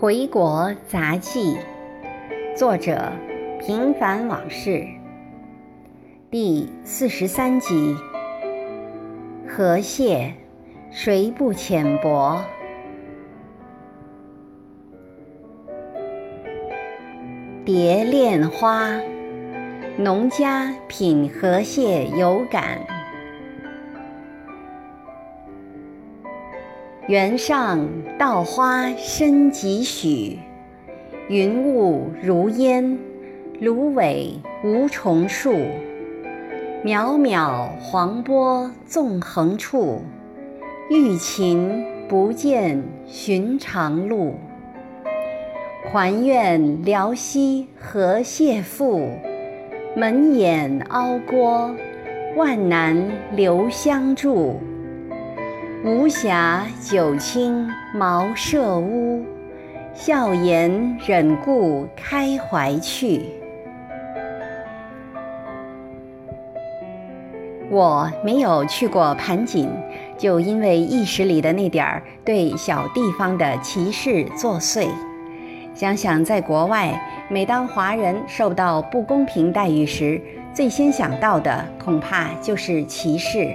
回国杂记，作者平凡往事，第四十三集。河蟹，谁不浅薄？蝶恋花，农家品河蟹有感。原上稻花深几许，云雾如烟，芦苇无重数。渺渺黄波纵横处，欲擒不见寻常路。还愿辽西河蟹赋，门掩凹郭，万难留相助。无暇九卿茅舍屋，笑颜忍顾开怀去。我没有去过盘锦，就因为意识里的那点儿对小地方的歧视作祟。想想在国外，每当华人受到不公平待遇时，最先想到的恐怕就是歧视。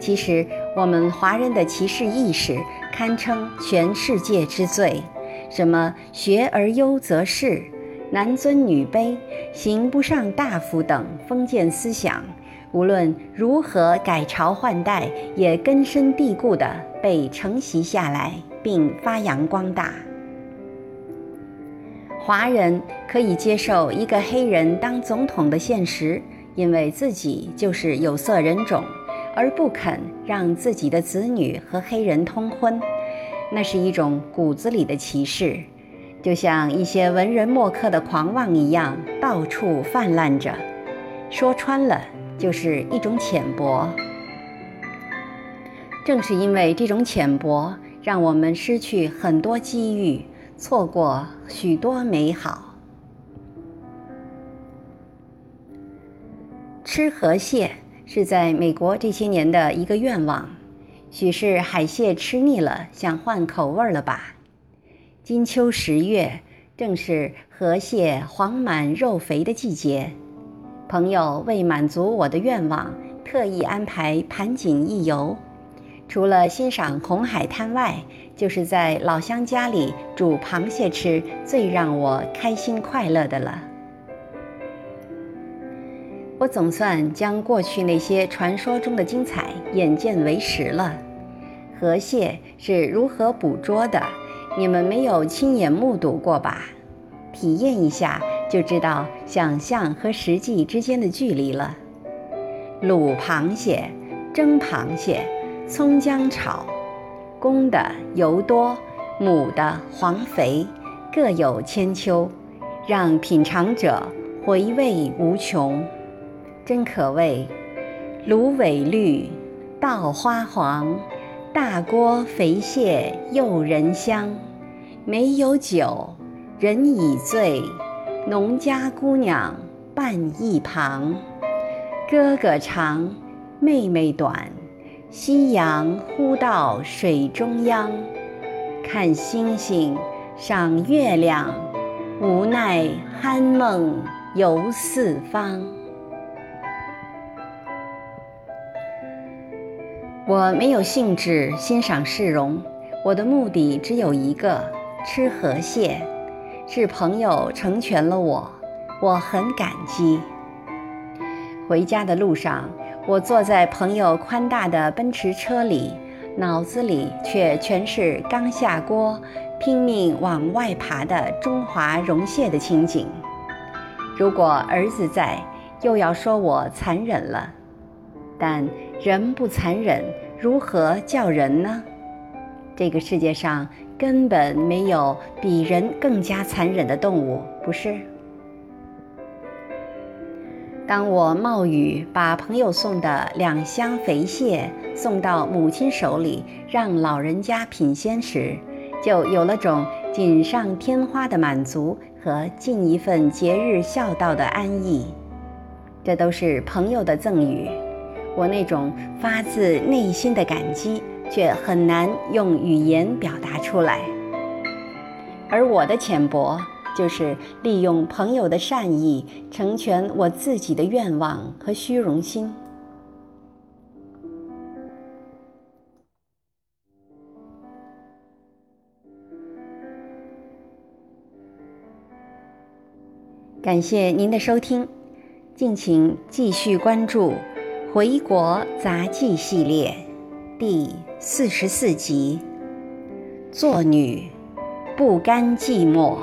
其实，我们华人的歧视意识堪称全世界之最。什么“学而优则仕”“男尊女卑”“刑不上大夫”等封建思想，无论如何改朝换代，也根深蒂固地被承袭下来，并发扬光大。华人可以接受一个黑人当总统的现实，因为自己就是有色人种。而不肯让自己的子女和黑人通婚，那是一种骨子里的歧视，就像一些文人墨客的狂妄一样，到处泛滥着。说穿了，就是一种浅薄。正是因为这种浅薄，让我们失去很多机遇，错过许多美好。吃河蟹。是在美国这些年的一个愿望，许是海蟹吃腻了，想换口味了吧？金秋十月，正是河蟹黄满肉肥的季节。朋友为满足我的愿望，特意安排盘锦一游。除了欣赏红海滩外，就是在老乡家里煮螃蟹吃，最让我开心快乐的了。我总算将过去那些传说中的精彩眼见为实了。河蟹是如何捕捉的？你们没有亲眼目睹过吧？体验一下就知道想象和实际之间的距离了。卤螃蟹、蒸螃蟹、葱姜炒，公的油多，母的黄肥，各有千秋，让品尝者回味无穷。真可谓，芦苇绿，稻花黄，大锅肥蟹诱人香。没有酒，人已醉，农家姑娘伴一旁。哥哥长，妹妹短，夕阳忽到水中央。看星星，赏月亮，无奈酣梦游四方。我没有兴致欣赏市容，我的目的只有一个：吃河蟹。是朋友成全了我，我很感激。回家的路上，我坐在朋友宽大的奔驰车里，脑子里却全是刚下锅、拼命往外爬的中华绒蟹的情景。如果儿子在，又要说我残忍了。但人不残忍，如何叫人呢？这个世界上根本没有比人更加残忍的动物，不是？当我冒雨把朋友送的两箱肥蟹送到母亲手里，让老人家品鲜时，就有了种锦上添花的满足和尽一份节日孝道的安逸。这都是朋友的赠予。我那种发自内心的感激，却很难用语言表达出来。而我的浅薄，就是利用朋友的善意，成全我自己的愿望和虚荣心。感谢您的收听，敬请继续关注《回国杂记》系列第四十四集《做女不甘寂寞》。